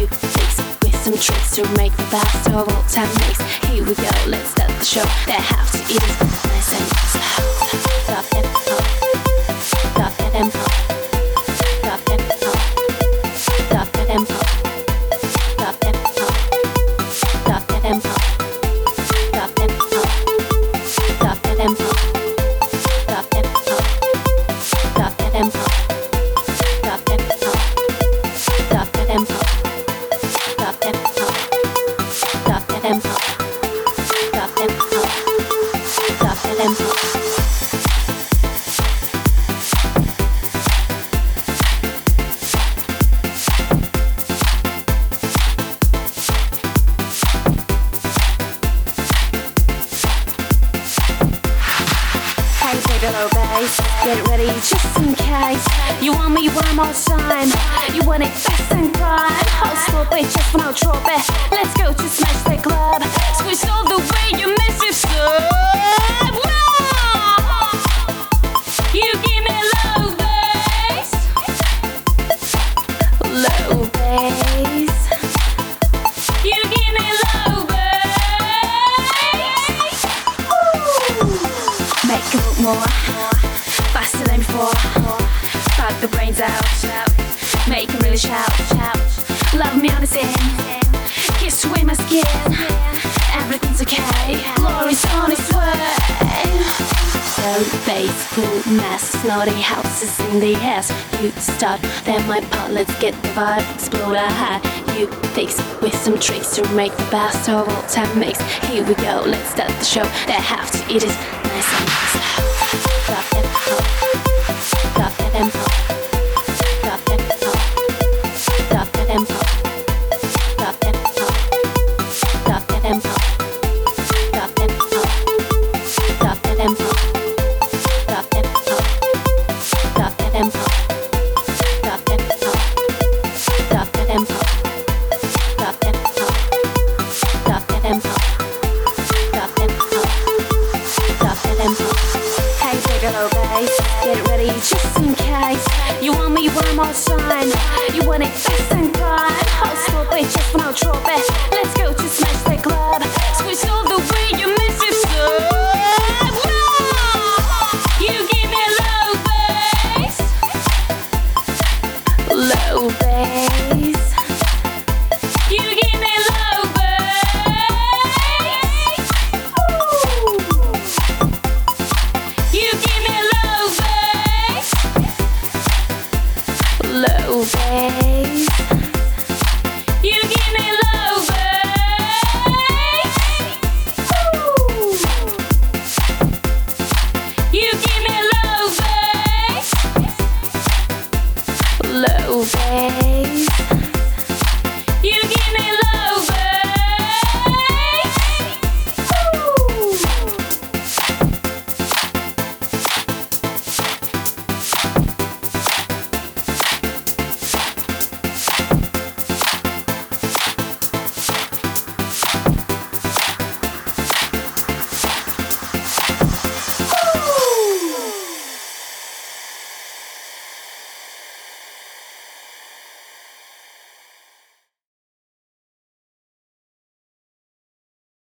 with some tricks to make the best of all time mix. Here we go, let's start the show. They have to eat. go, babe. Get ready just in case. You want me one more time. You want it fast and fun. I'll stop it just for no trouble. Let's go to smash the club. Squeeze all the way you miss it, slow. name before. Spat the brains out, make him really shout. Love me on the scene, kiss away my skin. Everything's okay, glory's on its way. So faithful, full naughty houses in the ass. You start, then my part, let's get the vibe, explode our high. You fix with some tricks to make the best of all time mix. Here we go, let's start the show. They have to eat it nice and slow. Drop them up. way. Get ready just in case. You want me one more time. You want it fast and fine. I'll stop it just when I no trouble. Let's go to baby.